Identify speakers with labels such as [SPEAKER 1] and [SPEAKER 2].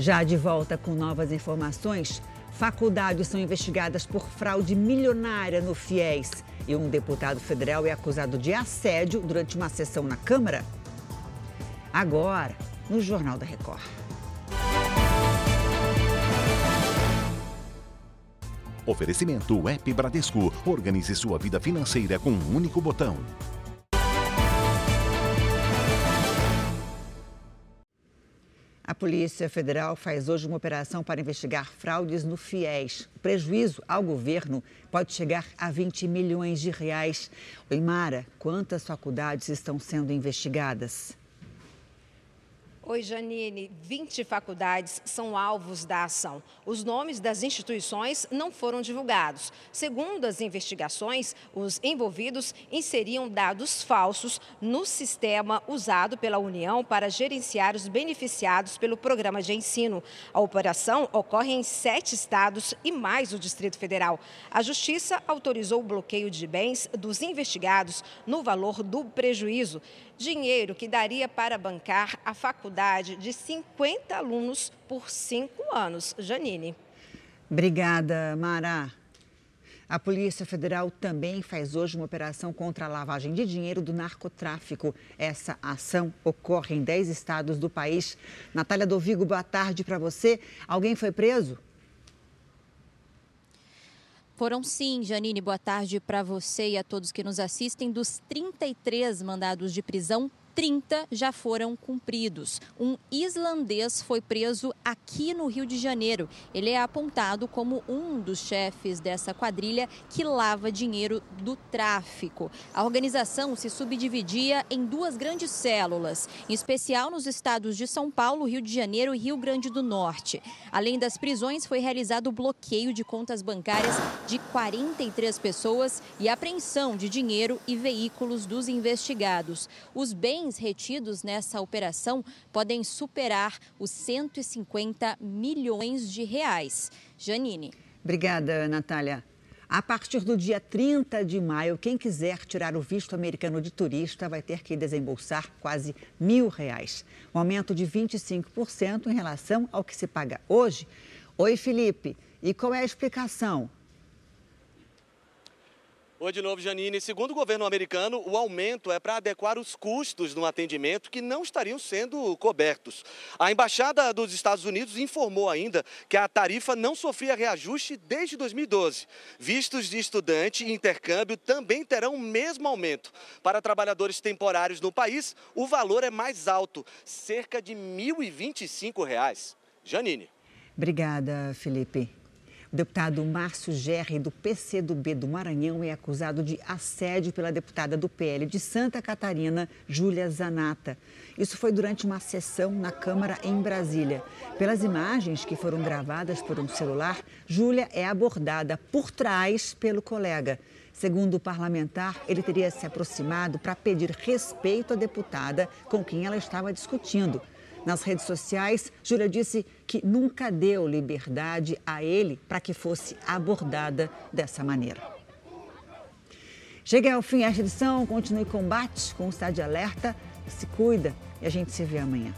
[SPEAKER 1] Já de volta com novas informações, faculdades são investigadas por fraude milionária no FIES e um deputado federal é acusado de assédio durante uma sessão na Câmara. Agora, no Jornal da Record.
[SPEAKER 2] Oferecimento Web Bradesco. Organize sua vida financeira com um único botão.
[SPEAKER 1] A Polícia Federal faz hoje uma operação para investigar fraudes no FIES. O prejuízo ao governo pode chegar a 20 milhões de reais. Oimara, quantas faculdades estão sendo investigadas?
[SPEAKER 3] Oi, Janine. 20 faculdades são alvos da ação. Os nomes das instituições não foram divulgados. Segundo as investigações, os envolvidos inseriam dados falsos no sistema usado pela União para gerenciar os beneficiados pelo programa de ensino. A operação ocorre em sete estados e mais o Distrito Federal. A Justiça autorizou o bloqueio de bens dos investigados no valor do prejuízo dinheiro que daria para bancar a faculdade de 50 alunos por cinco anos. Janine.
[SPEAKER 1] Obrigada, Mara. A Polícia Federal também faz hoje uma operação contra a lavagem de dinheiro do narcotráfico. Essa ação ocorre em 10 estados do país. Natália Dovigo, boa tarde para você. Alguém foi preso?
[SPEAKER 4] Foram sim, Janine, boa tarde para você e a todos que nos assistem. Dos 33 mandados de prisão, 30 já foram cumpridos. Um islandês foi preso aqui no Rio de Janeiro. Ele é apontado como um dos chefes dessa quadrilha que lava dinheiro do tráfico. A organização se subdividia em duas grandes células, em especial nos estados de São Paulo, Rio de Janeiro e Rio Grande do Norte. Além das prisões, foi realizado o bloqueio de contas bancárias de 43 pessoas e apreensão de dinheiro e veículos dos investigados. Os bens bens retidos nessa operação podem superar os 150 milhões de reais. Janine.
[SPEAKER 1] Obrigada, Natália. A partir do dia 30 de maio, quem quiser tirar o visto americano de turista vai ter que desembolsar quase mil reais. Um aumento de 25% em relação ao que se paga hoje. Oi, Felipe. E qual é a explicação?
[SPEAKER 5] Oi de novo, Janine. Segundo o governo americano, o aumento é para adequar os custos no atendimento que não estariam sendo cobertos. A Embaixada dos Estados Unidos informou ainda que a tarifa não sofria reajuste desde 2012. Vistos de estudante e intercâmbio também terão o mesmo aumento. Para trabalhadores temporários no país, o valor é mais alto, cerca de R$ 1.025. Janine.
[SPEAKER 1] Obrigada, Felipe. O deputado Márcio Gerri, do PCdoB do Maranhão, é acusado de assédio pela deputada do PL de Santa Catarina, Júlia Zanata. Isso foi durante uma sessão na Câmara em Brasília. Pelas imagens que foram gravadas por um celular, Júlia é abordada por trás pelo colega. Segundo o parlamentar, ele teria se aproximado para pedir respeito à deputada com quem ela estava discutindo. Nas redes sociais, Júlia disse que nunca deu liberdade a ele para que fosse abordada dessa maneira. Cheguei ao fim esta edição, continue combate com o Estado de Alerta, se cuida e a gente se vê amanhã.